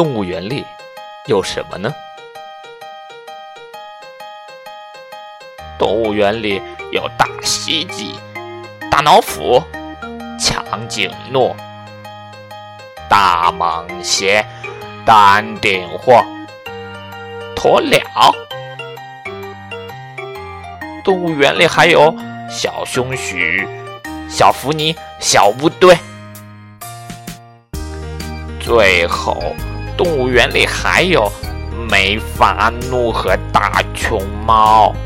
动物园里有什么呢？动物园里有大蜥蜴、大老虎、长颈鹿、大蟒蛇、丹顶鹤、鸵鸟。动物园里还有小松鼠、小福尼、小乌龟。最后，动物园里还有梅发怒和大熊猫。